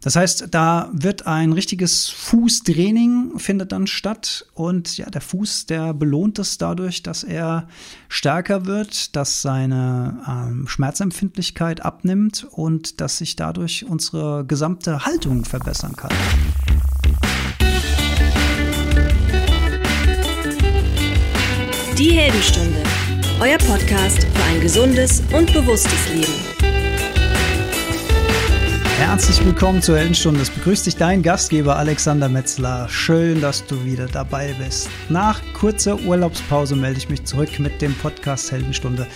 Das heißt, da wird ein richtiges Fußtraining findet dann statt und ja, der Fuß, der belohnt es dadurch, dass er stärker wird, dass seine ähm, Schmerzempfindlichkeit abnimmt und dass sich dadurch unsere gesamte Haltung verbessern kann. Die Heldenstunde, euer Podcast für ein gesundes und bewusstes Leben. Herzlich willkommen zur Heldenstunde. Es begrüßt dich dein Gastgeber Alexander Metzler. Schön, dass du wieder dabei bist. Nach kurzer Urlaubspause melde ich mich zurück mit dem Podcast Heldenstunde.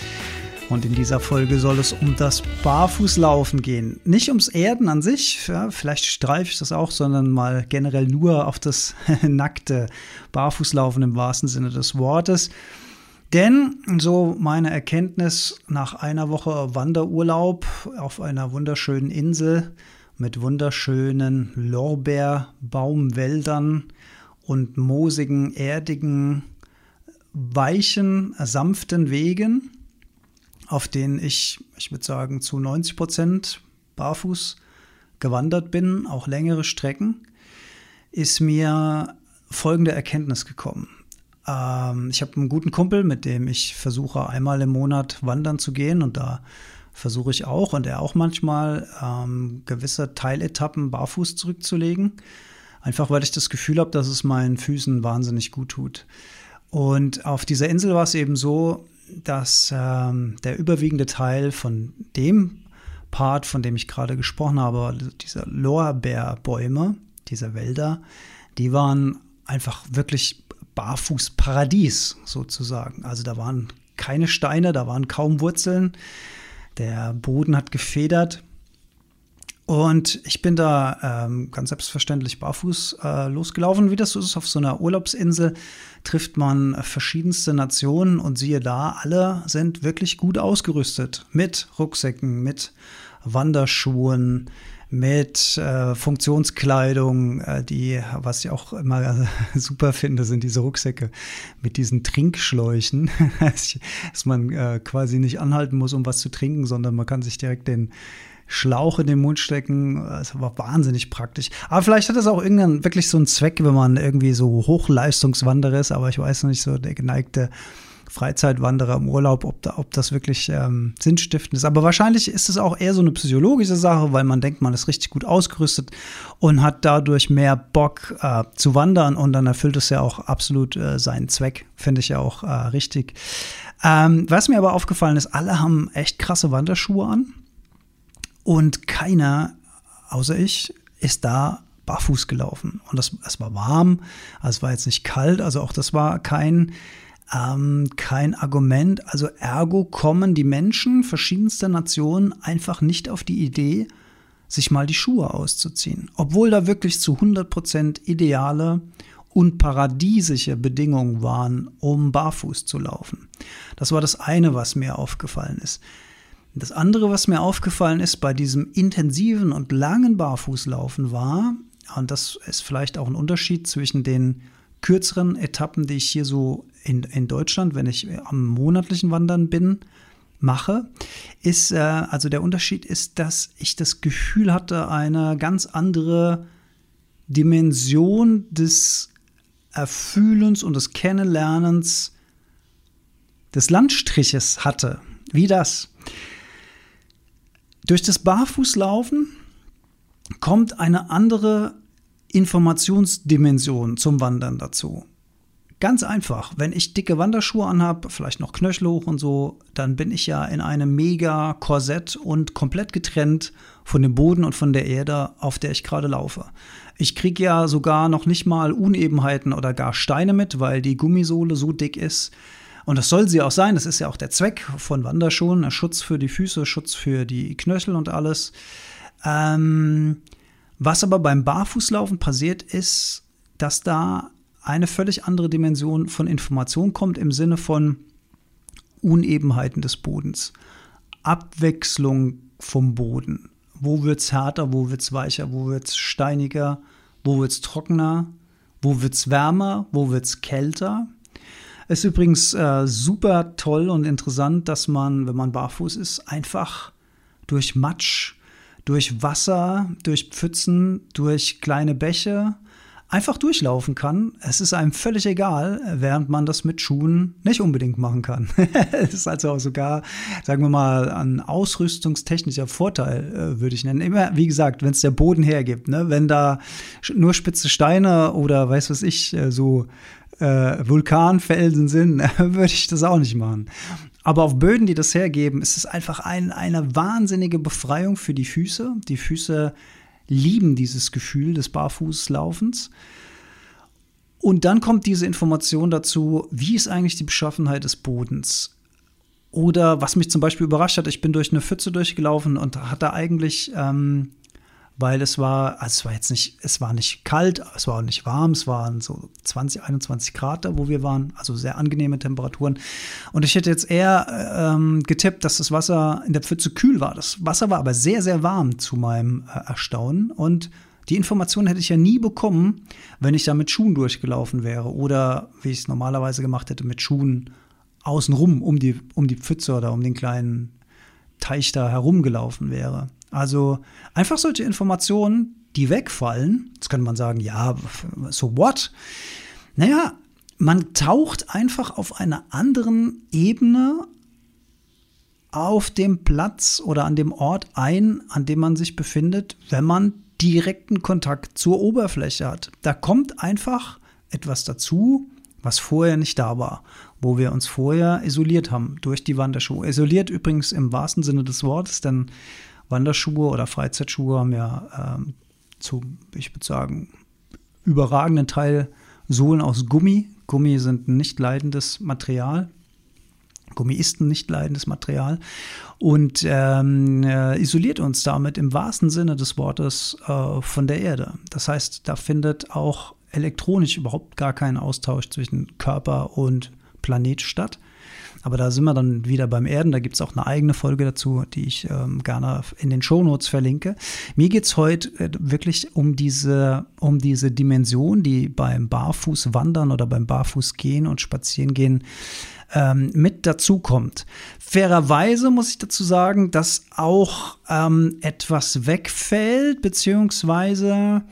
Und in dieser Folge soll es um das Barfußlaufen gehen. Nicht ums Erden an sich, ja, vielleicht streife ich das auch, sondern mal generell nur auf das nackte Barfußlaufen im wahrsten Sinne des Wortes. Denn so meine Erkenntnis nach einer Woche Wanderurlaub auf einer wunderschönen Insel mit wunderschönen Lorbeerbaumwäldern und moosigen, erdigen, weichen, sanften Wegen, auf denen ich, ich würde sagen, zu 90 Prozent barfuß gewandert bin, auch längere Strecken, ist mir folgende Erkenntnis gekommen. Ähm, ich habe einen guten Kumpel, mit dem ich versuche einmal im Monat wandern zu gehen und da versuche ich auch und er auch manchmal ähm, gewisse Teiletappen barfuß zurückzulegen. Einfach weil ich das Gefühl habe, dass es meinen Füßen wahnsinnig gut tut. Und auf dieser Insel war es eben so, dass ähm, der überwiegende Teil von dem Part, von dem ich gerade gesprochen habe, dieser Lorbeerbäume, dieser Wälder, die waren einfach wirklich Barfußparadies sozusagen. Also da waren keine Steine, da waren kaum Wurzeln. Der Boden hat gefedert. Und ich bin da ähm, ganz selbstverständlich barfuß äh, losgelaufen. Wie das so ist, auf so einer Urlaubsinsel trifft man verschiedenste Nationen und siehe da, alle sind wirklich gut ausgerüstet mit Rucksäcken, mit Wanderschuhen, mit äh, Funktionskleidung, äh, die, was ich auch immer super finde, sind diese Rucksäcke mit diesen Trinkschläuchen, dass man äh, quasi nicht anhalten muss, um was zu trinken, sondern man kann sich direkt den Schlauch in den Mund stecken. Das war wahnsinnig praktisch. Aber vielleicht hat das auch irgendwann wirklich so einen Zweck, wenn man irgendwie so Hochleistungswanderer ist, aber ich weiß noch nicht so, der geneigte Freizeitwanderer im Urlaub, ob, da, ob das wirklich ähm, sinnstiftend ist. Aber wahrscheinlich ist es auch eher so eine psychologische Sache, weil man denkt, man ist richtig gut ausgerüstet und hat dadurch mehr Bock äh, zu wandern und dann erfüllt es ja auch absolut äh, seinen Zweck, finde ich ja auch äh, richtig. Ähm, was mir aber aufgefallen ist, alle haben echt krasse Wanderschuhe an und keiner, außer ich, ist da barfuß gelaufen. Und das, es war warm, also es war jetzt nicht kalt, also auch das war kein ähm, kein Argument. Also ergo kommen die Menschen verschiedenster Nationen einfach nicht auf die Idee, sich mal die Schuhe auszuziehen. Obwohl da wirklich zu 100% ideale und paradiesische Bedingungen waren, um barfuß zu laufen. Das war das eine, was mir aufgefallen ist. Das andere, was mir aufgefallen ist bei diesem intensiven und langen Barfußlaufen war, und das ist vielleicht auch ein Unterschied zwischen den kürzeren Etappen, die ich hier so in, in Deutschland, wenn ich am monatlichen Wandern bin, mache, ist, äh, also der Unterschied ist, dass ich das Gefühl hatte, eine ganz andere Dimension des Erfühlens und des Kennenlernens des Landstriches hatte. Wie das? Durch das Barfußlaufen kommt eine andere Informationsdimension zum Wandern dazu. Ganz einfach, wenn ich dicke Wanderschuhe anhabe, vielleicht noch Knöchel hoch und so, dann bin ich ja in einem mega Korsett und komplett getrennt von dem Boden und von der Erde, auf der ich gerade laufe. Ich kriege ja sogar noch nicht mal Unebenheiten oder gar Steine mit, weil die Gummisohle so dick ist. Und das soll sie auch sein, das ist ja auch der Zweck von Wanderschuhen, Schutz für die Füße, Schutz für die Knöchel und alles. Ähm, was aber beim Barfußlaufen passiert ist, dass da eine völlig andere Dimension von Information kommt im Sinne von Unebenheiten des Bodens, Abwechslung vom Boden. Wo wird es härter, wo wird es weicher, wo wird es steiniger, wo wird es trockener, wo wird es wärmer, wo wird es kälter. Es ist übrigens äh, super toll und interessant, dass man, wenn man barfuß ist, einfach durch Matsch, durch Wasser, durch Pfützen, durch kleine Bäche einfach durchlaufen kann. Es ist einem völlig egal, während man das mit Schuhen nicht unbedingt machen kann. Es ist also auch sogar, sagen wir mal, ein ausrüstungstechnischer Vorteil, äh, würde ich nennen. Immer, wie gesagt, wenn es der Boden hergibt, ne? wenn da nur spitze Steine oder weiß was ich, äh, so äh, Vulkanfelsen sind, würde ich das auch nicht machen. Aber auf Böden, die das hergeben, ist es einfach ein, eine wahnsinnige Befreiung für die Füße. Die Füße lieben dieses Gefühl des Barfußlaufens. Und dann kommt diese Information dazu, wie ist eigentlich die Beschaffenheit des Bodens? Oder was mich zum Beispiel überrascht hat, ich bin durch eine Pfütze durchgelaufen und hatte eigentlich ähm, weil es war, also es war jetzt nicht, es war nicht kalt, es war auch nicht warm, es waren so 20, 21 Grad da, wo wir waren, also sehr angenehme Temperaturen. Und ich hätte jetzt eher ähm, getippt, dass das Wasser in der Pfütze kühl war. Das Wasser war aber sehr, sehr warm zu meinem äh, Erstaunen und die Information hätte ich ja nie bekommen, wenn ich da mit Schuhen durchgelaufen wäre oder wie ich es normalerweise gemacht hätte, mit Schuhen außenrum um die, um die Pfütze oder um den kleinen Teich da herumgelaufen wäre. Also einfach solche Informationen, die wegfallen. Jetzt könnte man sagen, ja, so what? Naja, man taucht einfach auf einer anderen Ebene auf dem Platz oder an dem Ort ein, an dem man sich befindet, wenn man direkten Kontakt zur Oberfläche hat. Da kommt einfach etwas dazu, was vorher nicht da war, wo wir uns vorher isoliert haben durch die Wanderschuhe. Isoliert übrigens im wahrsten Sinne des Wortes, denn Wanderschuhe oder Freizeitschuhe haben ja ähm, zu, ich würde sagen, überragenden Teil Sohlen aus Gummi. Gummi sind ein nicht leidendes Material. Gummi ist ein nicht leidendes Material und ähm, äh, isoliert uns damit im wahrsten Sinne des Wortes äh, von der Erde. Das heißt, da findet auch elektronisch überhaupt gar kein Austausch zwischen Körper und Planet statt. Aber da sind wir dann wieder beim Erden. Da gibt es auch eine eigene Folge dazu, die ich ähm, gerne in den Shownotes verlinke. Mir geht es heute äh, wirklich um diese, um diese Dimension, die beim Barfußwandern oder beim Barfußgehen und Spazierengehen ähm, mit dazukommt. Fairerweise muss ich dazu sagen, dass auch ähm, etwas wegfällt, beziehungsweise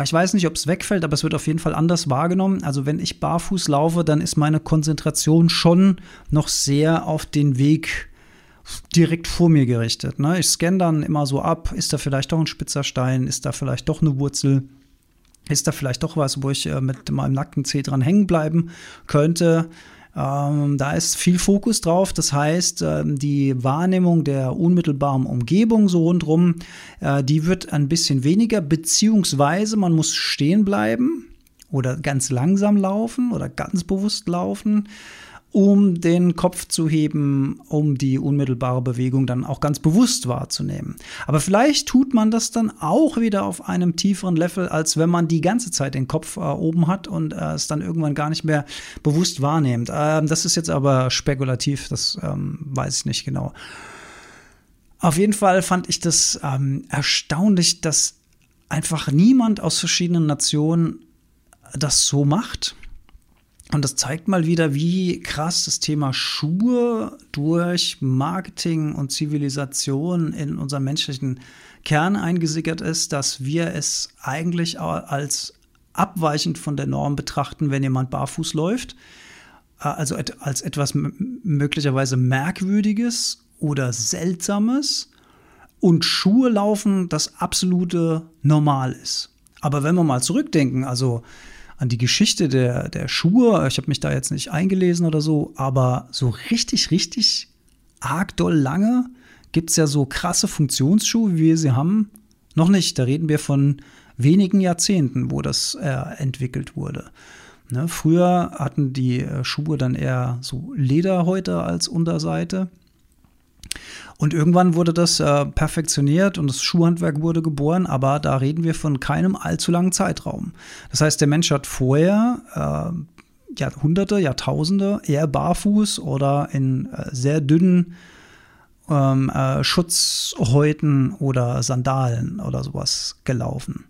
ich weiß nicht, ob es wegfällt, aber es wird auf jeden Fall anders wahrgenommen. Also wenn ich barfuß laufe, dann ist meine Konzentration schon noch sehr auf den Weg direkt vor mir gerichtet. Ne? Ich scanne dann immer so ab, ist da vielleicht doch ein spitzer Stein, ist da vielleicht doch eine Wurzel, ist da vielleicht doch was, wo ich äh, mit meinem nackten Zeh dran hängen bleiben könnte. Ähm, da ist viel Fokus drauf. Das heißt, äh, die Wahrnehmung der unmittelbaren Umgebung so rundherum, äh, die wird ein bisschen weniger, beziehungsweise man muss stehen bleiben oder ganz langsam laufen oder ganz bewusst laufen um den Kopf zu heben, um die unmittelbare Bewegung dann auch ganz bewusst wahrzunehmen. Aber vielleicht tut man das dann auch wieder auf einem tieferen Level, als wenn man die ganze Zeit den Kopf äh, oben hat und äh, es dann irgendwann gar nicht mehr bewusst wahrnimmt. Ähm, das ist jetzt aber spekulativ, das ähm, weiß ich nicht genau. Auf jeden Fall fand ich das ähm, erstaunlich, dass einfach niemand aus verschiedenen Nationen das so macht. Und das zeigt mal wieder, wie krass das Thema Schuhe durch Marketing und Zivilisation in unseren menschlichen Kern eingesickert ist, dass wir es eigentlich als abweichend von der Norm betrachten, wenn jemand barfuß läuft. Äh, also als etwas möglicherweise Merkwürdiges oder Seltsames und Schuhe laufen das absolute Normal ist. Aber wenn wir mal zurückdenken, also an die Geschichte der, der Schuhe. Ich habe mich da jetzt nicht eingelesen oder so, aber so richtig, richtig arg doll lange gibt es ja so krasse Funktionsschuhe, wie wir sie haben, noch nicht. Da reden wir von wenigen Jahrzehnten, wo das äh, entwickelt wurde. Ne, früher hatten die äh, Schuhe dann eher so Lederhäute als Unterseite. Und irgendwann wurde das äh, perfektioniert und das Schuhhandwerk wurde geboren, aber da reden wir von keinem allzu langen Zeitraum. Das heißt, der Mensch hat vorher äh, Jahrhunderte, Jahrtausende eher barfuß oder in äh, sehr dünnen ähm, äh, Schutzhäuten oder Sandalen oder sowas gelaufen.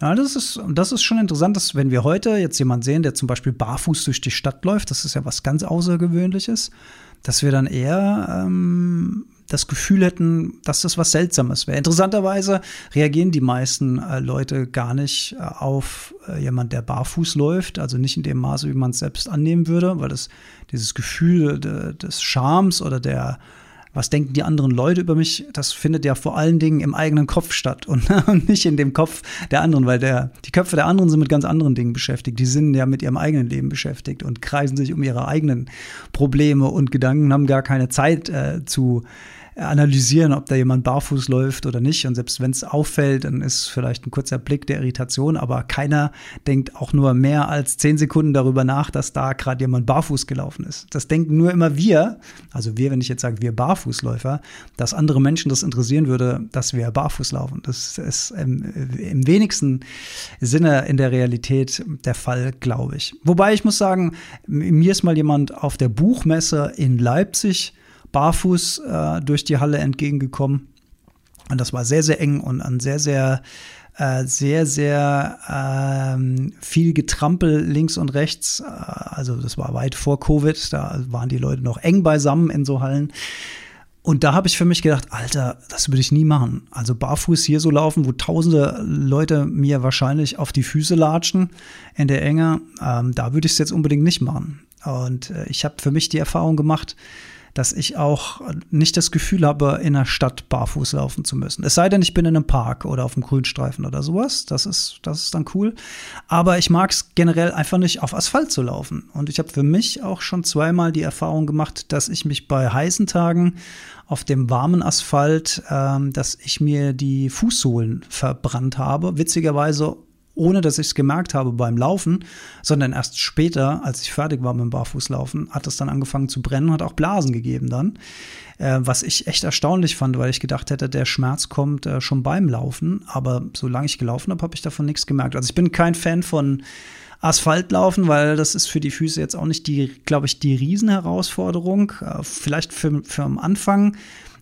Ja, das ist, das ist schon interessant, dass wenn wir heute jetzt jemanden sehen, der zum Beispiel barfuß durch die Stadt läuft, das ist ja was ganz Außergewöhnliches, dass wir dann eher ähm, das Gefühl hätten, dass das was Seltsames wäre. Interessanterweise reagieren die meisten äh, Leute gar nicht äh, auf äh, jemand, der barfuß läuft, also nicht in dem Maße, wie man es selbst annehmen würde, weil das dieses Gefühl de, des Charmes oder der was denken die anderen Leute über mich, das findet ja vor allen Dingen im eigenen Kopf statt und, nicht in dem Kopf der anderen, weil der, die Köpfe der anderen sind mit ganz anderen Dingen beschäftigt. Die sind ja mit ihrem eigenen Leben beschäftigt und kreisen sich um ihre eigenen Probleme und Gedanken, haben gar keine Zeit äh, zu analysieren, ob da jemand barfuß läuft oder nicht. Und selbst wenn es auffällt, dann ist vielleicht ein kurzer Blick der Irritation, aber keiner denkt auch nur mehr als zehn Sekunden darüber nach, dass da gerade jemand barfuß gelaufen ist. Das denken nur immer wir, also wir, wenn ich jetzt sage, wir Barfußläufer, dass andere Menschen das interessieren würde, dass wir barfuß laufen. Das ist im, im wenigsten Sinne in der Realität der Fall, glaube ich. Wobei ich muss sagen, mir ist mal jemand auf der Buchmesse in Leipzig barfuß äh, durch die Halle entgegengekommen. Und das war sehr, sehr eng und ein sehr, sehr, äh, sehr, sehr ähm, viel Getrampel links und rechts. Äh, also das war weit vor Covid, da waren die Leute noch eng beisammen in so Hallen. Und da habe ich für mich gedacht, Alter, das würde ich nie machen. Also barfuß hier so laufen, wo tausende Leute mir wahrscheinlich auf die Füße latschen in der Enge, ähm, da würde ich es jetzt unbedingt nicht machen. Und äh, ich habe für mich die Erfahrung gemacht, dass ich auch nicht das Gefühl habe, in der Stadt barfuß laufen zu müssen. Es sei denn, ich bin in einem Park oder auf einem Grünstreifen oder sowas. Das ist, das ist dann cool. Aber ich mag es generell einfach nicht, auf Asphalt zu laufen. Und ich habe für mich auch schon zweimal die Erfahrung gemacht, dass ich mich bei heißen Tagen auf dem warmen Asphalt, ähm, dass ich mir die Fußsohlen verbrannt habe. Witzigerweise ohne dass ich es gemerkt habe beim Laufen, sondern erst später, als ich fertig war mit dem Barfußlaufen, hat es dann angefangen zu brennen, hat auch Blasen gegeben dann, äh, was ich echt erstaunlich fand, weil ich gedacht hätte, der Schmerz kommt äh, schon beim Laufen, aber solange ich gelaufen habe, habe ich davon nichts gemerkt. Also ich bin kein Fan von Asphaltlaufen, weil das ist für die Füße jetzt auch nicht die, glaube ich, die Riesenherausforderung. Äh, vielleicht für, für am Anfang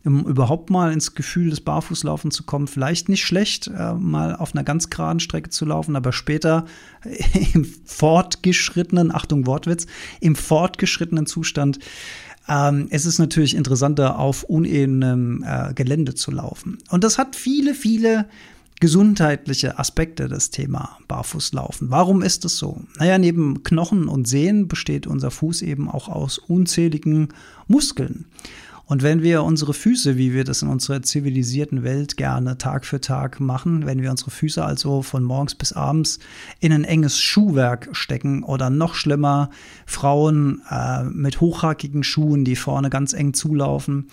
um überhaupt mal ins Gefühl des Barfußlaufens zu kommen, vielleicht nicht schlecht, äh, mal auf einer ganz geraden Strecke zu laufen, aber später im fortgeschrittenen, Achtung Wortwitz, im fortgeschrittenen Zustand ähm, es ist natürlich interessanter, auf unebenem äh, Gelände zu laufen. Und das hat viele, viele gesundheitliche Aspekte, das Thema Barfußlaufen. Warum ist es so? Naja, neben Knochen und Sehnen besteht unser Fuß eben auch aus unzähligen Muskeln. Und wenn wir unsere Füße, wie wir das in unserer zivilisierten Welt gerne Tag für Tag machen, wenn wir unsere Füße also von morgens bis abends in ein enges Schuhwerk stecken oder noch schlimmer Frauen äh, mit hochhackigen Schuhen, die vorne ganz eng zulaufen,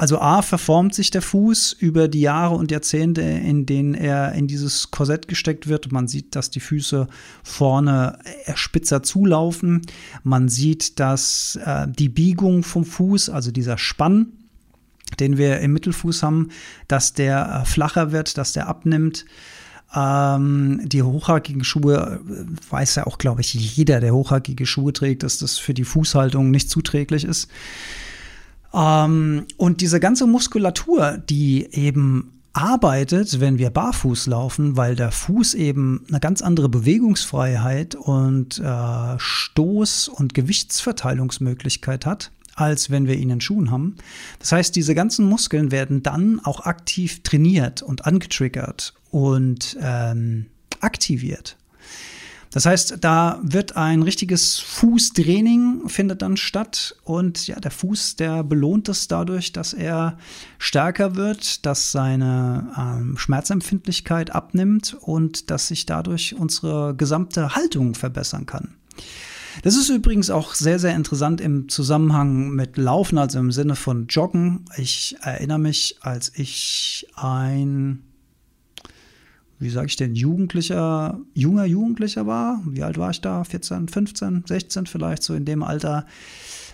also A, verformt sich der Fuß über die Jahre und Jahrzehnte, in denen er in dieses Korsett gesteckt wird. Man sieht, dass die Füße vorne spitzer zulaufen. Man sieht, dass äh, die Biegung vom Fuß, also dieser Spann, den wir im Mittelfuß haben, dass der äh, flacher wird, dass der abnimmt. Ähm, die hochhackigen Schuhe äh, weiß ja auch, glaube ich, jeder, der hochhackige Schuhe trägt, dass das für die Fußhaltung nicht zuträglich ist. Ähm, und diese ganze Muskulatur, die eben arbeitet, wenn wir barfuß laufen, weil der Fuß eben eine ganz andere Bewegungsfreiheit und äh, Stoß- und Gewichtsverteilungsmöglichkeit hat, als wenn wir ihn in Schuhen haben. Das heißt, diese ganzen Muskeln werden dann auch aktiv trainiert und angetriggert und ähm, aktiviert. Das heißt, da wird ein richtiges Fußtraining findet dann statt und ja, der Fuß, der belohnt es dadurch, dass er stärker wird, dass seine ähm, Schmerzempfindlichkeit abnimmt und dass sich dadurch unsere gesamte Haltung verbessern kann. Das ist übrigens auch sehr, sehr interessant im Zusammenhang mit Laufen, also im Sinne von Joggen. Ich erinnere mich, als ich ein wie sage ich denn, Jugendlicher, junger Jugendlicher war. Wie alt war ich da? 14, 15, 16 vielleicht, so in dem Alter.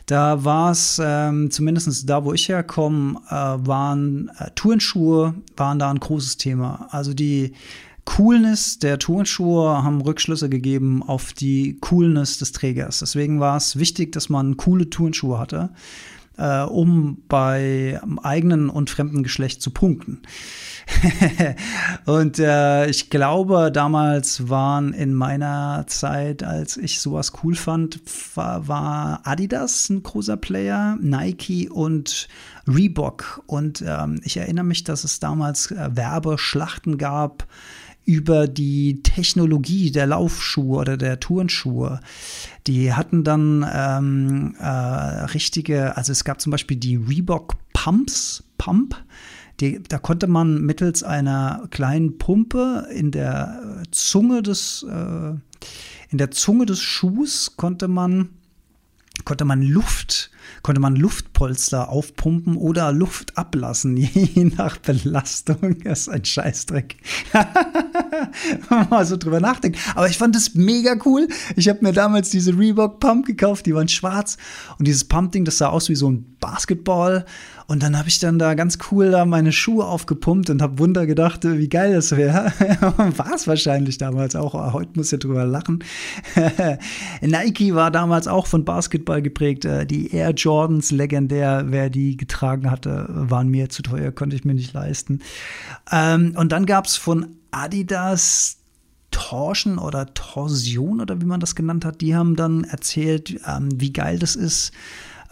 Da war es, ähm, zumindest da, wo ich herkomme, äh, waren äh, Turnschuhe, waren da ein großes Thema. Also die Coolness der Turnschuhe haben Rückschlüsse gegeben auf die Coolness des Trägers. Deswegen war es wichtig, dass man coole Turnschuhe hatte. Äh, um bei eigenen und fremden Geschlecht zu punkten. und äh, ich glaube, damals waren in meiner Zeit, als ich sowas cool fand, war, Adidas ein großer Player, Nike und Reebok. Und ähm, ich erinnere mich, dass es damals äh, Werbeschlachten gab über die Technologie der Laufschuhe oder der Turnschuhe. Die hatten dann ähm, äh, richtige, also es gab zum Beispiel die Reebok Pumps, Pump. Die, da konnte man mittels einer kleinen Pumpe in der Zunge des, äh, in der Zunge des Schuhs konnte man konnte man Luft, konnte man Luftpolster aufpumpen oder Luft ablassen, je nach Belastung. Das ist ein Scheißdreck. mal so drüber nachdenken. Aber ich fand das mega cool. Ich habe mir damals diese Reebok Pump gekauft, die waren schwarz. Und dieses Pump-Ding, das sah aus wie so ein Basketball. Und dann habe ich dann da ganz cool da meine Schuhe aufgepumpt und habe Wunder gedacht, wie geil das wäre. war es wahrscheinlich damals auch. Heute muss ich drüber lachen. Nike war damals auch von Basketball geprägt. Äh, die Air Jordans legendär, wer die getragen hatte, waren mir zu teuer, konnte ich mir nicht leisten. Ähm, und dann gab es von Adidas Torsion oder Torsion oder wie man das genannt hat, die haben dann erzählt, ähm, wie geil das ist,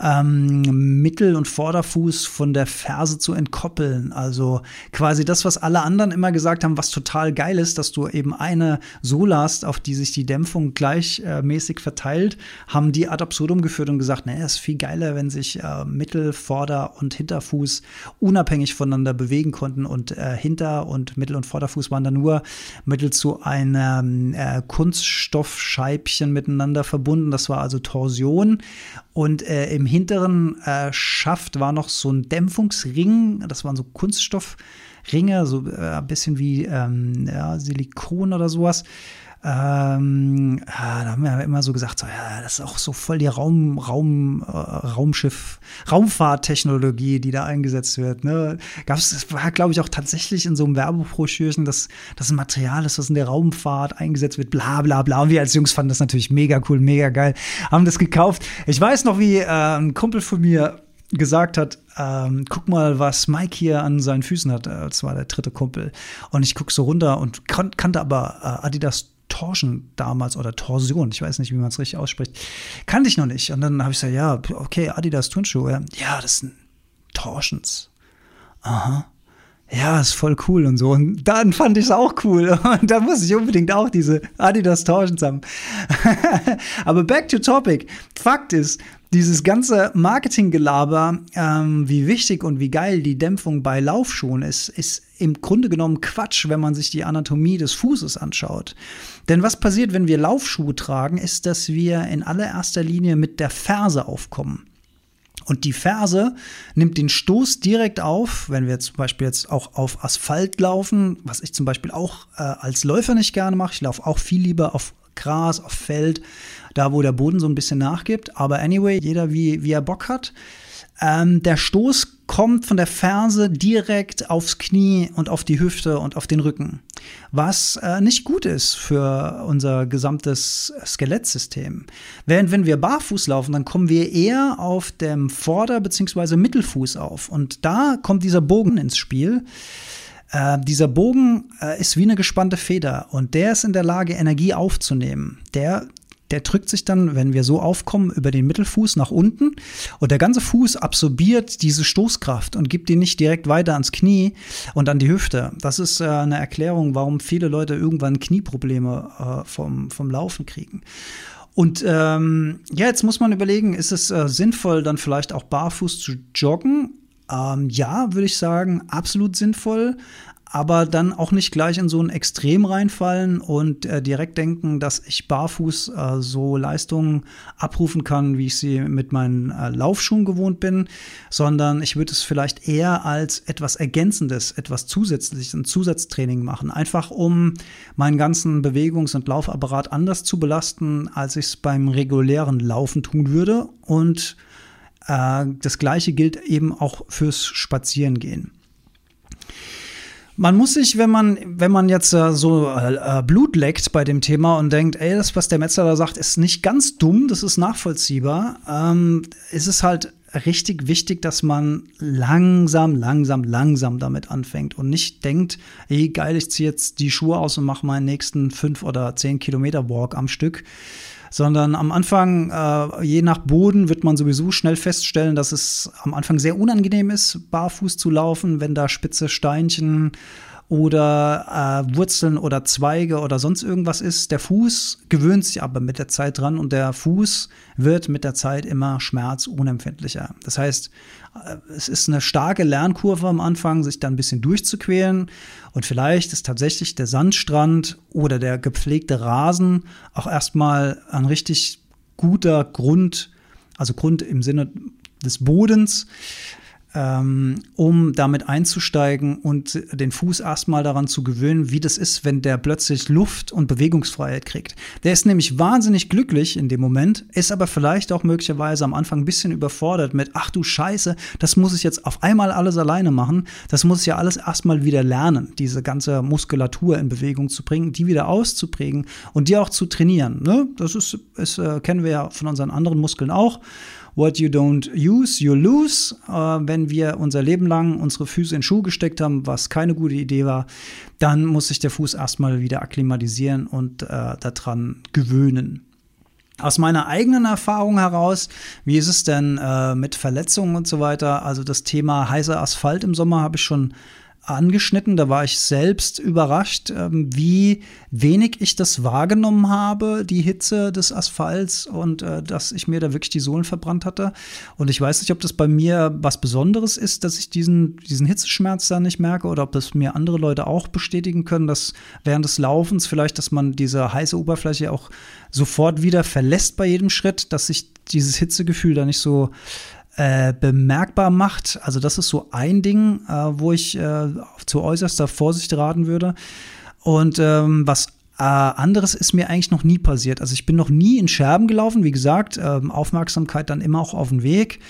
ähm, Mittel- und Vorderfuß von der Ferse zu entkoppeln. Also quasi das, was alle anderen immer gesagt haben, was total geil ist, dass du eben eine Sohle hast, auf die sich die Dämpfung gleichmäßig verteilt, haben die ad absurdum geführt und gesagt, naja, ist viel geiler, wenn sich äh, Mittel-, Vorder- und Hinterfuß unabhängig voneinander bewegen konnten und äh, Hinter- und Mittel- und Vorderfuß waren dann nur mittels zu einem äh, Kunststoffscheibchen miteinander verbunden. Das war also Torsion. Und äh, im hinteren äh, Schaft war noch so ein Dämpfungsring. Das waren so Kunststoffringe, so äh, ein bisschen wie ähm, ja, Silikon oder sowas. Ähm, da haben wir immer so gesagt, so, ja, das ist auch so voll die Raum, Raum, äh, Raumschiff, Raumfahrttechnologie, die da eingesetzt wird. Ne? Gab's, das war, glaube ich, auch tatsächlich in so einem Werbebroschürchen, dass das ein Material ist, was in der Raumfahrt eingesetzt wird, bla bla bla. Und wir als Jungs fanden das natürlich mega cool, mega geil, haben das gekauft. Ich weiß noch, wie äh, ein Kumpel von mir gesagt hat, ähm, guck mal, was Mike hier an seinen Füßen hat. Das war der dritte Kumpel. Und ich gucke so runter und kan kannte aber äh, Adidas Torsion damals oder Torsion, ich weiß nicht, wie man es richtig ausspricht, kannte ich noch nicht. Und dann habe ich gesagt, ja, okay, Adidas Turnschuhe, ja, das sind Torsions. Aha. Ja, ist voll cool und so. Und dann fand ich es auch cool. Und da musste ich unbedingt auch diese Adidas Torsions haben. Aber back to topic. Fakt ist, dieses ganze Marketinggelaber, ähm, wie wichtig und wie geil die Dämpfung bei Laufschuhen ist, ist im Grunde genommen Quatsch, wenn man sich die Anatomie des Fußes anschaut. Denn was passiert, wenn wir Laufschuhe tragen, ist, dass wir in allererster Linie mit der Ferse aufkommen. Und die Ferse nimmt den Stoß direkt auf, wenn wir zum Beispiel jetzt auch auf Asphalt laufen, was ich zum Beispiel auch äh, als Läufer nicht gerne mache. Ich laufe auch viel lieber auf Gras, auf Feld, da wo der Boden so ein bisschen nachgibt. Aber anyway, jeder wie, wie er Bock hat. Ähm, der Stoß kommt von der Ferse direkt aufs Knie und auf die Hüfte und auf den Rücken, was äh, nicht gut ist für unser gesamtes Skelettsystem. Während wenn wir barfuß laufen, dann kommen wir eher auf dem Vorder- bzw. Mittelfuß auf und da kommt dieser Bogen ins Spiel. Äh, dieser Bogen äh, ist wie eine gespannte Feder und der ist in der Lage, Energie aufzunehmen. Der der drückt sich dann, wenn wir so aufkommen, über den Mittelfuß nach unten und der ganze Fuß absorbiert diese Stoßkraft und gibt die nicht direkt weiter ans Knie und an die Hüfte. Das ist äh, eine Erklärung, warum viele Leute irgendwann Knieprobleme äh, vom, vom Laufen kriegen. Und ähm, ja, jetzt muss man überlegen, ist es äh, sinnvoll, dann vielleicht auch barfuß zu joggen? Ähm, ja, würde ich sagen, absolut sinnvoll aber dann auch nicht gleich in so ein Extrem reinfallen und äh, direkt denken, dass ich barfuß äh, so Leistungen abrufen kann, wie ich sie mit meinen äh, Laufschuhen gewohnt bin, sondern ich würde es vielleicht eher als etwas Ergänzendes, etwas Zusätzliches, ein Zusatztraining machen, einfach um meinen ganzen Bewegungs- und Laufapparat anders zu belasten, als ich es beim regulären Laufen tun würde und äh, das gleiche gilt eben auch fürs Spazierengehen. Man muss sich, wenn man, wenn man jetzt äh, so äh, Blut leckt bei dem Thema und denkt, ey, das, was der Metzler da sagt, ist nicht ganz dumm, das ist nachvollziehbar, ähm, ist es halt richtig wichtig, dass man langsam, langsam, langsam damit anfängt und nicht denkt, ey, geil, ich ziehe jetzt die Schuhe aus und mache meinen nächsten fünf oder zehn Kilometer Walk am Stück. Sondern am Anfang, äh, je nach Boden, wird man sowieso schnell feststellen, dass es am Anfang sehr unangenehm ist, barfuß zu laufen, wenn da spitze Steinchen oder äh, Wurzeln oder Zweige oder sonst irgendwas ist. Der Fuß gewöhnt sich aber mit der Zeit dran und der Fuß wird mit der Zeit immer schmerzunempfindlicher. Das heißt, äh, es ist eine starke Lernkurve am Anfang, sich dann ein bisschen durchzuquälen und vielleicht ist tatsächlich der Sandstrand oder der gepflegte Rasen auch erstmal ein richtig guter Grund, also Grund im Sinne des Bodens, ähm, um damit einzusteigen und den Fuß erstmal daran zu gewöhnen, wie das ist, wenn der plötzlich Luft und Bewegungsfreiheit kriegt. Der ist nämlich wahnsinnig glücklich in dem Moment, ist aber vielleicht auch möglicherweise am Anfang ein bisschen überfordert mit, ach du Scheiße, das muss ich jetzt auf einmal alles alleine machen. Das muss ich ja alles erstmal wieder lernen, diese ganze Muskulatur in Bewegung zu bringen, die wieder auszuprägen und die auch zu trainieren. Ne? Das ist, ist äh, kennen wir ja von unseren anderen Muskeln auch. What you don't use, you lose. Äh, wenn wir unser Leben lang unsere Füße in Schuhe gesteckt haben, was keine gute Idee war, dann muss sich der Fuß erstmal wieder akklimatisieren und äh, daran gewöhnen. Aus meiner eigenen Erfahrung heraus, wie ist es denn äh, mit Verletzungen und so weiter? Also das Thema heißer Asphalt im Sommer habe ich schon angeschnitten. Da war ich selbst überrascht, ähm, wie wenig ich das wahrgenommen habe, die Hitze des Asphalts und äh, dass ich mir da wirklich die Sohlen verbrannt hatte. Und ich weiß nicht, ob das bei mir was Besonderes ist, dass ich diesen, diesen Hitzeschmerz da nicht merke oder ob das mir andere Leute auch bestätigen können, dass während des Laufens vielleicht, dass man diese heiße Oberfläche auch sofort wieder verlässt bei jedem Schritt, dass sich dieses Hitzegefühl da nicht so äh, bemerkbar macht. Also das ist so ein Ding, äh, wo ich äh, zu äußerster Vorsicht raten würde. Und ähm, was äh, anderes ist mir eigentlich noch nie passiert. Also ich bin noch nie in Scherben gelaufen. Wie gesagt, ähm, Aufmerksamkeit dann immer auch auf den Weg.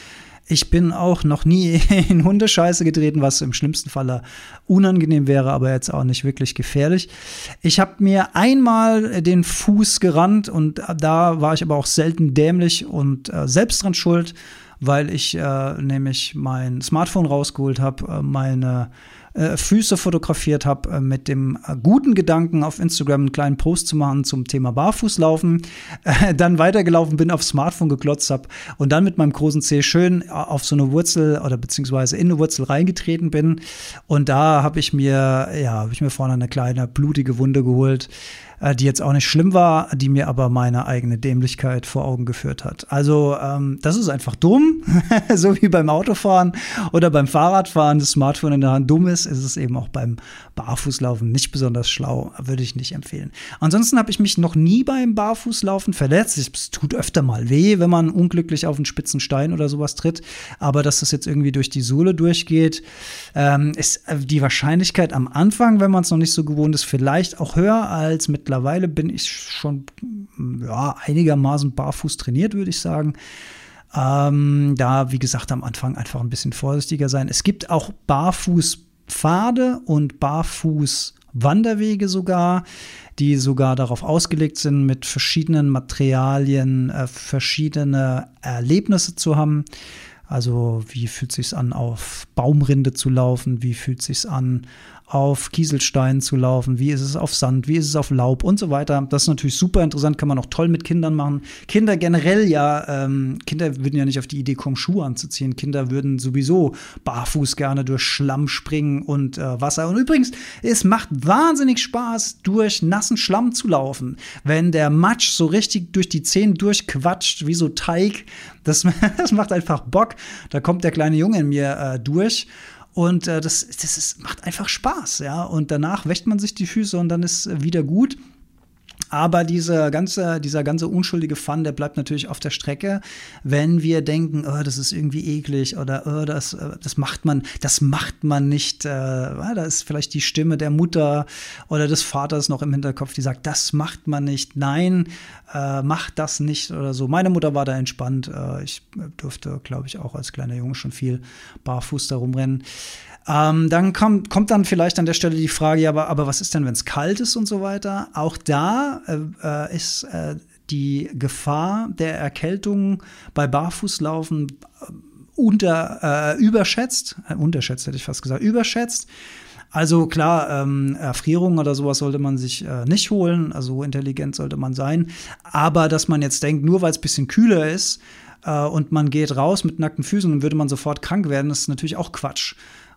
Ich bin auch noch nie in Hundescheiße getreten, was im schlimmsten Falle unangenehm wäre, aber jetzt auch nicht wirklich gefährlich. Ich habe mir einmal den Fuß gerannt und da war ich aber auch selten dämlich und äh, selbst dran schuld weil ich äh, nämlich mein Smartphone rausgeholt habe, äh, meine äh, Füße fotografiert habe, äh, mit dem äh, guten Gedanken auf Instagram einen kleinen Post zu machen zum Thema Barfußlaufen, äh, dann weitergelaufen bin, aufs Smartphone geklotzt habe und dann mit meinem großen Zeh schön auf so eine Wurzel oder beziehungsweise in eine Wurzel reingetreten bin. Und da habe ich mir, ja, habe ich mir vorne eine kleine blutige Wunde geholt die jetzt auch nicht schlimm war, die mir aber meine eigene Dämlichkeit vor Augen geführt hat. Also ähm, das ist einfach dumm, so wie beim Autofahren oder beim Fahrradfahren das Smartphone in der Hand dumm ist, ist es eben auch beim Barfußlaufen nicht besonders schlau, würde ich nicht empfehlen. Ansonsten habe ich mich noch nie beim Barfußlaufen verletzt. Es tut öfter mal weh, wenn man unglücklich auf einen spitzen Stein oder sowas tritt, aber dass das jetzt irgendwie durch die Sohle durchgeht, ähm, ist äh, die Wahrscheinlichkeit am Anfang, wenn man es noch nicht so gewohnt ist, vielleicht auch höher als mit mittlerweile bin ich schon ja, einigermaßen barfuß trainiert, würde ich sagen. Ähm, da, wie gesagt, am Anfang einfach ein bisschen vorsichtiger sein. Es gibt auch Barfußpfade und Barfußwanderwege sogar, die sogar darauf ausgelegt sind, mit verschiedenen Materialien äh, verschiedene Erlebnisse zu haben. Also wie fühlt es sich an, auf Baumrinde zu laufen? Wie fühlt es sich an, auf Kieselsteinen zu laufen, wie ist es auf Sand, wie ist es auf Laub und so weiter. Das ist natürlich super interessant, kann man auch toll mit Kindern machen. Kinder generell ja, ähm, Kinder würden ja nicht auf die Idee kommen, Schuhe anzuziehen. Kinder würden sowieso barfuß gerne durch Schlamm springen und äh, Wasser. Und übrigens, es macht wahnsinnig Spaß, durch nassen Schlamm zu laufen. Wenn der Matsch so richtig durch die Zehen durchquatscht, wie so Teig, das, das macht einfach Bock. Da kommt der kleine Junge in mir äh, durch. Und äh, das, das ist, macht einfach Spaß, ja. Und danach wäscht man sich die Füße und dann ist wieder gut. Aber diese ganze, dieser ganze unschuldige Fun, der bleibt natürlich auf der Strecke, wenn wir denken, oh, das ist irgendwie eklig oder oh, das, äh, das macht man, das macht man nicht. Äh, da ist vielleicht die Stimme der Mutter oder des Vaters noch im Hinterkopf, die sagt, das macht man nicht. Nein, äh, macht das nicht oder so. Meine Mutter war da entspannt. Äh, ich durfte, glaube ich, auch als kleiner Junge schon viel barfuß da rumrennen. Ähm, dann kommt, kommt dann vielleicht an der Stelle die Frage, ja, aber, aber was ist denn, wenn es kalt ist und so weiter? Auch da äh, äh, ist äh, die Gefahr der Erkältung bei Barfußlaufen äh, unter, äh, überschätzt, äh, unterschätzt hätte ich fast gesagt, überschätzt. Also klar, ähm, Erfrierung oder sowas sollte man sich äh, nicht holen, also intelligent sollte man sein. Aber dass man jetzt denkt, nur weil es ein bisschen kühler ist äh, und man geht raus mit nackten Füßen, dann würde man sofort krank werden, ist natürlich auch Quatsch.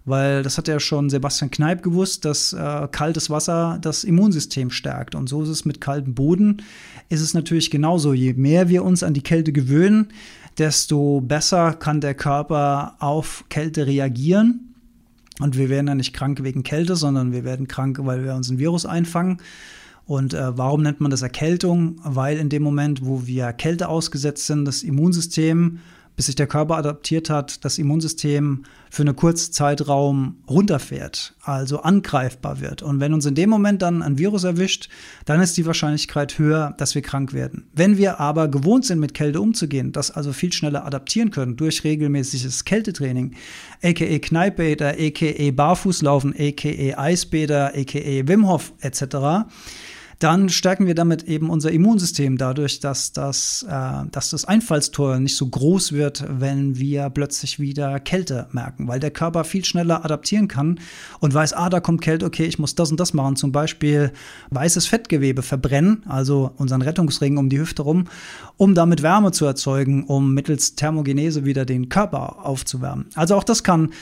Weil das hat ja schon Sebastian Kneip gewusst, dass äh, kaltes Wasser das Immunsystem stärkt. Und so ist es mit kaltem Boden. Ist es natürlich genauso. Je mehr wir uns an die Kälte gewöhnen, desto besser kann der Körper auf Kälte reagieren. Und wir werden ja nicht krank wegen Kälte, sondern wir werden krank, weil wir uns ein Virus einfangen. Und äh, warum nennt man das Erkältung? Weil in dem Moment, wo wir Kälte ausgesetzt sind, das Immunsystem bis sich der Körper adaptiert hat, das Immunsystem für einen kurzen Zeitraum runterfährt, also angreifbar wird. Und wenn uns in dem Moment dann ein Virus erwischt, dann ist die Wahrscheinlichkeit höher, dass wir krank werden. Wenn wir aber gewohnt sind, mit Kälte umzugehen, das also viel schneller adaptieren können durch regelmäßiges Kältetraining, aka Kneippbäder, aka Barfußlaufen, aka Eisbäder, aka Wim Hof etc., dann stärken wir damit eben unser Immunsystem dadurch, dass das, äh, dass das Einfallstor nicht so groß wird, wenn wir plötzlich wieder Kälte merken, weil der Körper viel schneller adaptieren kann und weiß, ah, da kommt Kälte, okay, ich muss das und das machen, zum Beispiel weißes Fettgewebe verbrennen, also unseren Rettungsring um die Hüfte rum, um damit Wärme zu erzeugen, um mittels Thermogenese wieder den Körper aufzuwärmen. Also auch das kann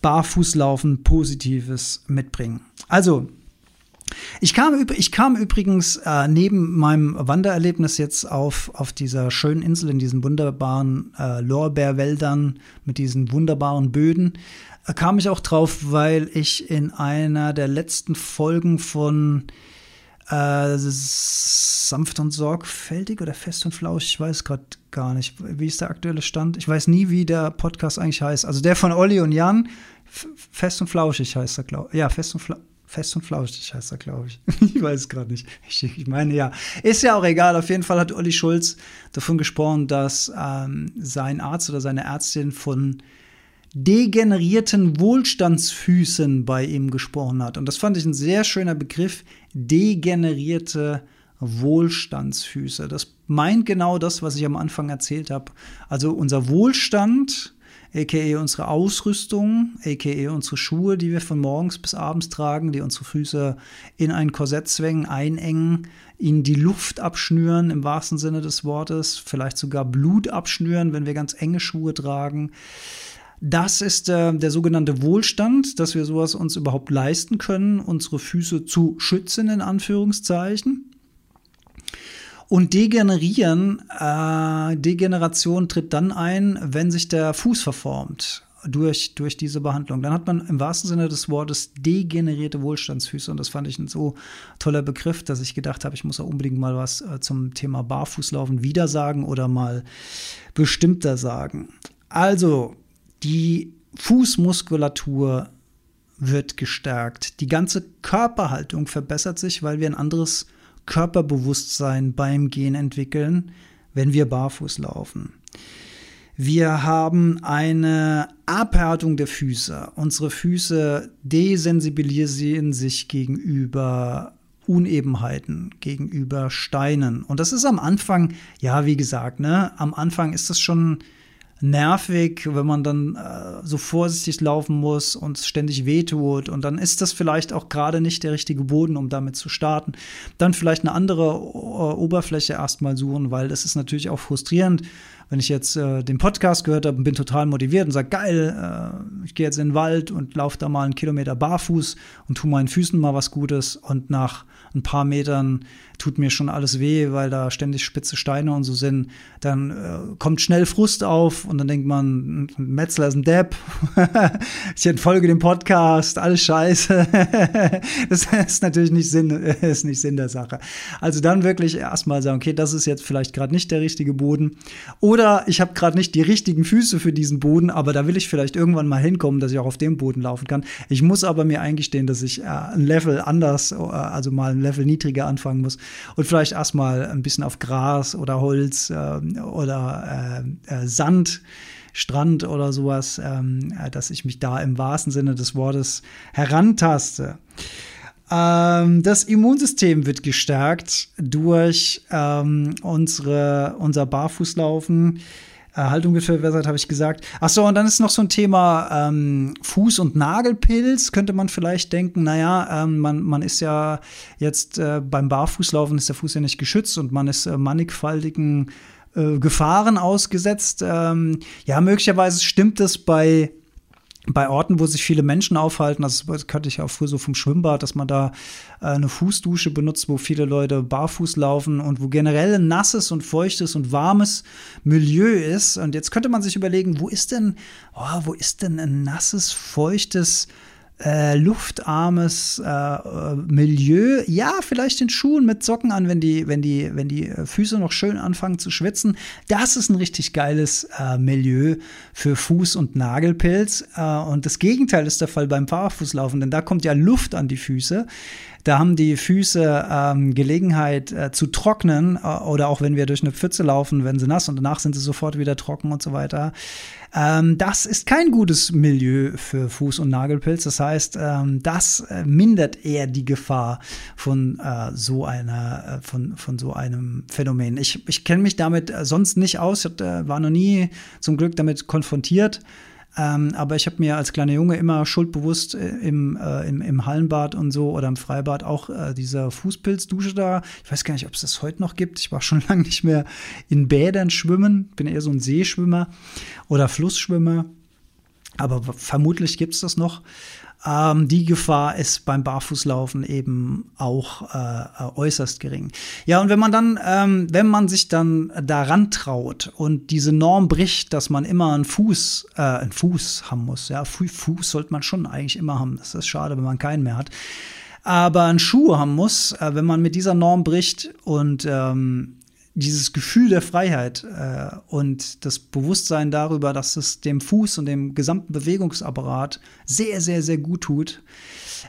Barfußlaufen Positives mitbringen. Also ich kam, ich kam übrigens äh, neben meinem Wandererlebnis jetzt auf, auf dieser schönen Insel in diesen wunderbaren äh, Lorbeerwäldern mit diesen wunderbaren Böden, äh, kam ich auch drauf, weil ich in einer der letzten Folgen von äh, sanft und sorgfältig oder fest und flauschig, ich weiß gerade gar nicht, wie ist der aktuelle Stand? Ich weiß nie, wie der Podcast eigentlich heißt. Also der von Olli und Jan, fest und flauschig heißt er, glaube ich. Ja, fest und flauschig. Fest und flauschig heißt er, glaube ich. ich weiß es gerade nicht. Ich, ich, meine, ja. Ist ja auch egal. Auf jeden Fall hat Olli Schulz davon gesprochen, dass ähm, sein Arzt oder seine Ärztin von degenerierten Wohlstandsfüßen bei ihm gesprochen hat. Und das fand ich ein sehr schöner Begriff. Degenerierte Wohlstandsfüße. Das meint genau das, was ich am Anfang erzählt habe. Also unser Wohlstand aka unsere Ausrüstung, aka unsere Schuhe, die wir von morgens bis abends tragen, die unsere Füße in ein Korsett zwängen, einengen, ihnen die Luft abschnüren im wahrsten Sinne des Wortes, vielleicht sogar Blut abschnüren, wenn wir ganz enge Schuhe tragen. Das ist äh, der sogenannte Wohlstand, dass wir sowas uns überhaupt leisten können, unsere Füße zu schützen, in Anführungszeichen. Und degenerieren, äh, Degeneration tritt dann ein, wenn sich der Fuß verformt durch, durch diese Behandlung. Dann hat man im wahrsten Sinne des Wortes degenerierte Wohlstandsfüße. Und das fand ich ein so toller Begriff, dass ich gedacht habe, ich muss auch unbedingt mal was äh, zum Thema Barfußlaufen wieder sagen oder mal bestimmter sagen. Also, die Fußmuskulatur wird gestärkt. Die ganze Körperhaltung verbessert sich, weil wir ein anderes Körperbewusstsein beim Gehen entwickeln, wenn wir barfuß laufen. Wir haben eine Abhärtung der Füße. Unsere Füße desensibilisieren sich gegenüber Unebenheiten, gegenüber Steinen. Und das ist am Anfang, ja, wie gesagt, ne, am Anfang ist das schon nervig, wenn man dann äh, so vorsichtig laufen muss und ständig wehtut. Und dann ist das vielleicht auch gerade nicht der richtige Boden, um damit zu starten. Dann vielleicht eine andere o Oberfläche erstmal suchen, weil das ist natürlich auch frustrierend, wenn ich jetzt äh, den Podcast gehört habe und bin total motiviert und sage, geil, äh, ich gehe jetzt in den Wald und laufe da mal einen Kilometer barfuß und tu meinen Füßen mal was Gutes und nach ein paar Metern tut mir schon alles weh, weil da ständig spitze Steine und so sind, dann äh, kommt schnell Frust auf und dann denkt man, Metzler ist ein Depp, ich entfolge dem Podcast, alles scheiße. das ist natürlich nicht Sinn, ist nicht Sinn der Sache. Also dann wirklich erstmal sagen, okay, das ist jetzt vielleicht gerade nicht der richtige Boden oder ich habe gerade nicht die richtigen Füße für diesen Boden, aber da will ich vielleicht irgendwann mal hinkommen, dass ich auch auf dem Boden laufen kann. Ich muss aber mir eingestehen, dass ich äh, ein Level anders, äh, also mal ein Level niedriger anfangen muss und vielleicht erstmal ein bisschen auf Gras oder Holz äh, oder äh, Sand. Strand oder sowas, ähm, äh, dass ich mich da im wahrsten Sinne des Wortes herantaste. Ähm, das Immunsystem wird gestärkt durch ähm, unsere, unser Barfußlaufen. Haltung wird verbessert, habe ich gesagt. Ach so, und dann ist noch so ein Thema ähm, Fuß- und Nagelpilz. Könnte man vielleicht denken, naja, ähm, man, man ist ja jetzt äh, beim Barfußlaufen ist der Fuß ja nicht geschützt und man ist äh, mannigfaltigen äh, Gefahren ausgesetzt. Ähm, ja, möglicherweise stimmt es bei bei Orten, wo sich viele Menschen aufhalten, das kannte ich auch früher so vom Schwimmbad, dass man da äh, eine Fußdusche benutzt, wo viele Leute barfuß laufen und wo generell ein nasses und feuchtes und warmes Milieu ist. Und jetzt könnte man sich überlegen, wo ist denn, oh, wo ist denn ein nasses, feuchtes äh, luftarmes äh, Milieu. Ja, vielleicht in Schuhen mit Socken an, wenn die, wenn die, wenn die Füße noch schön anfangen zu schwitzen. Das ist ein richtig geiles äh, Milieu für Fuß- und Nagelpilz. Äh, und das Gegenteil ist der Fall beim Barfußlaufen, denn da kommt ja Luft an die Füße. Da haben die Füße ähm, Gelegenheit äh, zu trocknen äh, oder auch wenn wir durch eine Pfütze laufen, wenn sie nass und danach sind sie sofort wieder trocken und so weiter. Ähm, das ist kein gutes Milieu für Fuß- und Nagelpilz. Das heißt, ähm, das äh, mindert eher die Gefahr von äh, so einer, äh, von, von so einem Phänomen. Ich, ich kenne mich damit äh, sonst nicht aus. Ich war noch nie zum Glück damit konfrontiert. Ähm, aber ich habe mir als kleiner Junge immer schuldbewusst äh, im, äh, im, im, Hallenbad und so oder im Freibad auch äh, diese Fußpilzdusche da. Ich weiß gar nicht, ob es das heute noch gibt. Ich war schon lange nicht mehr in Bädern schwimmen. Bin eher so ein Seeschwimmer oder Flussschwimmer. Aber vermutlich gibt es das noch. Ähm, die Gefahr ist beim Barfußlaufen eben auch äh, äußerst gering. Ja, und wenn man dann, ähm, wenn man sich dann daran traut und diese Norm bricht, dass man immer einen Fuß, äh, einen Fuß haben muss, ja, Fuß sollte man schon eigentlich immer haben. Das ist schade, wenn man keinen mehr hat. Aber einen Schuh haben muss, äh, wenn man mit dieser Norm bricht und ähm, dieses Gefühl der Freiheit äh, und das Bewusstsein darüber, dass es dem Fuß und dem gesamten Bewegungsapparat sehr, sehr, sehr gut tut,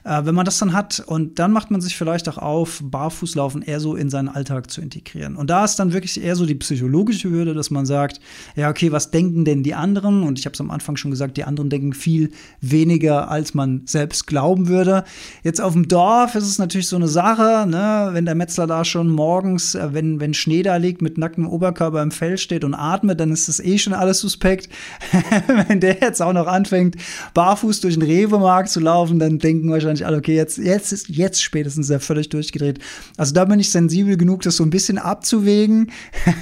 äh, wenn man das dann hat und dann macht man sich vielleicht auch auf, Barfußlaufen eher so in seinen Alltag zu integrieren. Und da ist dann wirklich eher so die psychologische Hürde, dass man sagt, ja, okay, was denken denn die anderen? Und ich habe es am Anfang schon gesagt, die anderen denken viel weniger, als man selbst glauben würde. Jetzt auf dem Dorf ist es natürlich so eine Sache, ne? wenn der Metzler da schon morgens, äh, wenn, wenn Schnee da liegt, mit nacktem Oberkörper im Fell steht und atmet, dann ist das eh schon alles suspekt. wenn der jetzt auch noch anfängt, barfuß durch den Rewe-Markt zu laufen, dann denken wahrscheinlich alle, okay, jetzt, jetzt ist jetzt spätestens er völlig durchgedreht. Also da bin ich sensibel genug, das so ein bisschen abzuwägen.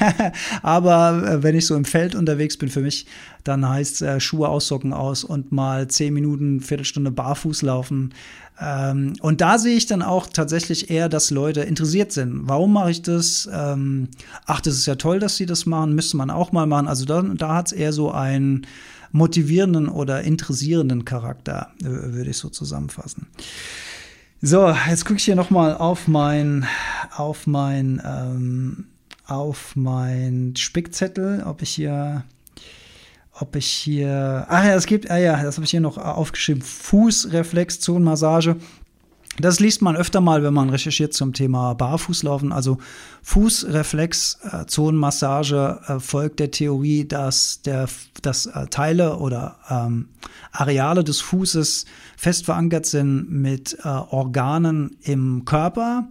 Aber äh, wenn ich so im Feld unterwegs bin, für mich, dann heißt äh, Schuhe aussocken aus und mal zehn Minuten, Viertelstunde barfuß laufen. Ähm, und da sehe ich dann auch tatsächlich eher, dass Leute interessiert sind. Warum mache ich das? Ähm, ach, das ist ja toll, dass sie das machen, müsste man auch mal machen. Also da, da hat es eher so ein motivierenden oder interessierenden Charakter, äh, würde ich so zusammenfassen. So, jetzt gucke ich hier noch mal auf mein, auf mein, ähm, auf mein Spickzettel, ob ich hier, ob ich hier, ach ja, es gibt, ah ja, das habe ich hier noch aufgeschrieben, Fußreflexzonenmassage. Das liest man öfter mal, wenn man recherchiert zum Thema Barfußlaufen. Also Fußreflexzonenmassage äh, folgt der Theorie, dass, der, dass äh, Teile oder ähm, Areale des Fußes fest verankert sind mit äh, Organen im Körper.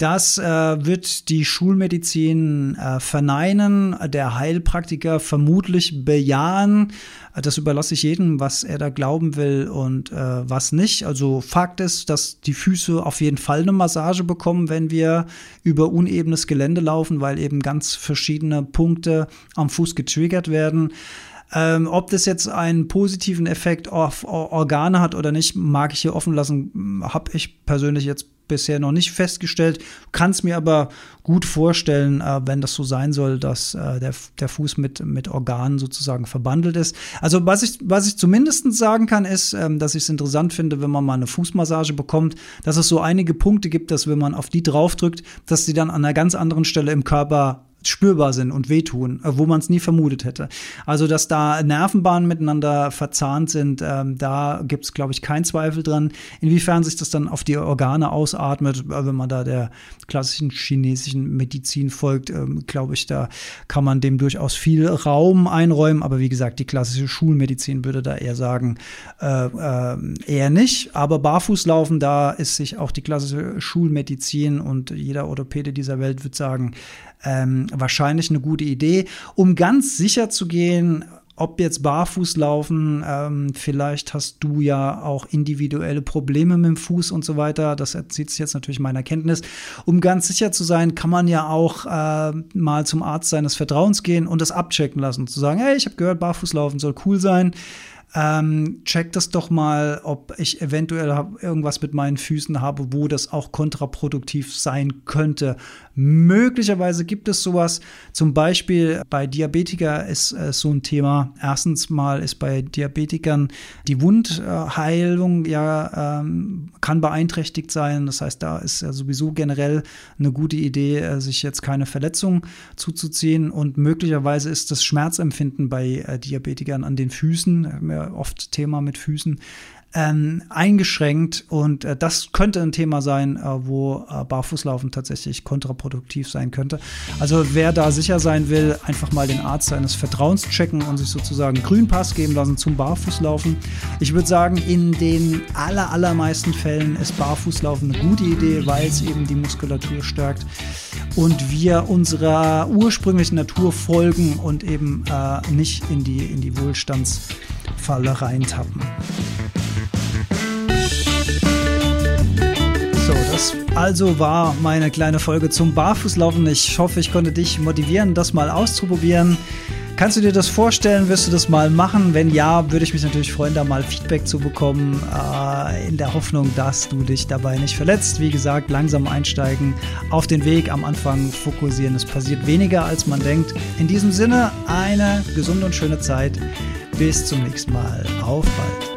Das äh, wird die Schulmedizin äh, verneinen, der Heilpraktiker vermutlich bejahen. Das überlasse ich jedem, was er da glauben will und äh, was nicht. Also Fakt ist, dass die Füße auf jeden Fall eine Massage bekommen, wenn wir über unebenes Gelände laufen, weil eben ganz verschiedene Punkte am Fuß getriggert werden. Ähm, ob das jetzt einen positiven Effekt auf Organe hat oder nicht, mag ich hier offen lassen. Habe ich persönlich jetzt bisher noch nicht festgestellt, kann es mir aber gut vorstellen, äh, wenn das so sein soll, dass äh, der, der Fuß mit, mit Organen sozusagen verbandelt ist. Also was ich, was ich zumindest sagen kann, ist, ähm, dass ich es interessant finde, wenn man mal eine Fußmassage bekommt, dass es so einige Punkte gibt, dass wenn man auf die draufdrückt, dass die dann an einer ganz anderen Stelle im Körper spürbar sind und wehtun, äh, wo man es nie vermutet hätte. Also, dass da Nervenbahnen miteinander verzahnt sind, ähm, da gibt es, glaube ich, keinen Zweifel dran. Inwiefern sich das dann auf die Organe ausatmet, äh, wenn man da der klassischen chinesischen Medizin folgt, ähm, glaube ich, da kann man dem durchaus viel Raum einräumen. Aber wie gesagt, die klassische Schulmedizin würde da eher sagen, äh, äh, eher nicht. Aber Barfußlaufen, da ist sich auch die klassische Schulmedizin und jeder Orthopäde dieser Welt wird sagen, ähm, wahrscheinlich eine gute Idee. Um ganz sicher zu gehen, ob jetzt barfuß laufen, ähm, vielleicht hast du ja auch individuelle Probleme mit dem Fuß und so weiter. Das erzieht sich jetzt natürlich meiner Kenntnis. Um ganz sicher zu sein, kann man ja auch äh, mal zum Arzt seines Vertrauens gehen und das abchecken lassen. Zu sagen, hey, ich habe gehört, barfuß laufen soll cool sein ähm, check das doch mal, ob ich eventuell irgendwas mit meinen Füßen habe, wo das auch kontraproduktiv sein könnte. Möglicherweise gibt es sowas. Zum Beispiel bei Diabetiker ist äh, so ein Thema. Erstens mal ist bei Diabetikern die Wundheilung ja ähm, kann beeinträchtigt sein. Das heißt, da ist ja sowieso generell eine gute Idee, äh, sich jetzt keine Verletzung zuzuziehen. Und möglicherweise ist das Schmerzempfinden bei äh, Diabetikern an den Füßen. Oft Thema mit Füßen, ähm, eingeschränkt. Und äh, das könnte ein Thema sein, äh, wo äh, Barfußlaufen tatsächlich kontraproduktiv sein könnte. Also wer da sicher sein will, einfach mal den Arzt seines Vertrauens checken und sich sozusagen Grünpass geben lassen zum Barfußlaufen. Ich würde sagen, in den aller, allermeisten Fällen ist Barfußlaufen eine gute Idee, weil es eben die Muskulatur stärkt und wir unserer ursprünglichen Natur folgen und eben äh, nicht in die, in die Wohlstandsfalle reintappen. Das also war meine kleine Folge zum Barfußlaufen. Ich hoffe, ich konnte dich motivieren, das mal auszuprobieren. Kannst du dir das vorstellen? Wirst du das mal machen? Wenn ja, würde ich mich natürlich freuen, da mal Feedback zu bekommen, äh, in der Hoffnung, dass du dich dabei nicht verletzt. Wie gesagt, langsam einsteigen, auf den Weg am Anfang fokussieren. Es passiert weniger, als man denkt. In diesem Sinne, eine gesunde und schöne Zeit. Bis zum nächsten Mal. Auf bald.